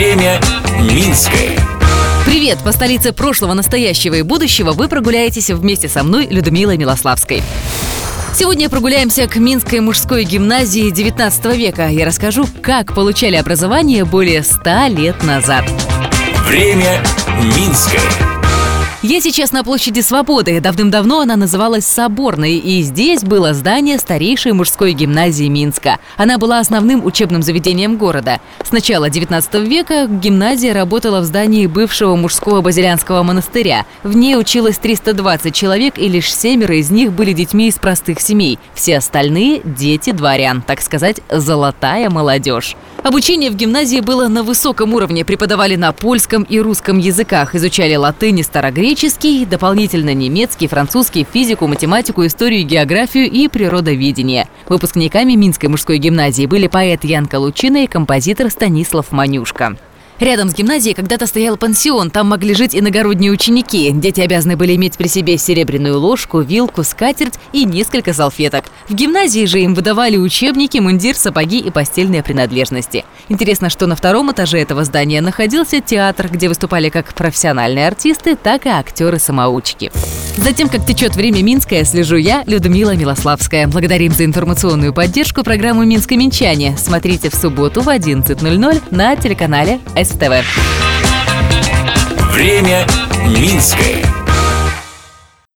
Время Минское. Привет! По столице прошлого, настоящего и будущего вы прогуляетесь вместе со мной, Людмилой Милославской. Сегодня прогуляемся к Минской мужской гимназии 19 века. Я расскажу, как получали образование более 100 лет назад. Время Минское. Я сейчас на площади Свободы. Давным-давно она называлась Соборной, и здесь было здание старейшей мужской гимназии Минска. Она была основным учебным заведением города. С начала 19 века гимназия работала в здании бывшего мужского базилянского монастыря. В ней училось 320 человек, и лишь семеро из них были детьми из простых семей. Все остальные – дети дворян, так сказать, золотая молодежь. Обучение в гимназии было на высоком уровне. Преподавали на польском и русском языках, изучали латынь и старогреческий, дополнительно немецкий, французский, физику, математику, историю, географию и природоведение. Выпускниками Минской мужской гимназии были поэт Ян Калучина и композитор Станислав Манюшка. Рядом с гимназией когда-то стоял пансион, там могли жить иногородние ученики. Дети обязаны были иметь при себе серебряную ложку, вилку, скатерть и несколько салфеток. В гимназии же им выдавали учебники, мундир, сапоги и постельные принадлежности. Интересно, что на втором этаже этого здания находился театр, где выступали как профессиональные артисты, так и актеры-самоучки. Затем, как течет время Минское, слежу я, Людмила Милославская. Благодарим за информационную поддержку программу «Минское Минчане». Смотрите в субботу в 11.00 на телеканале СТВ. Время Минское.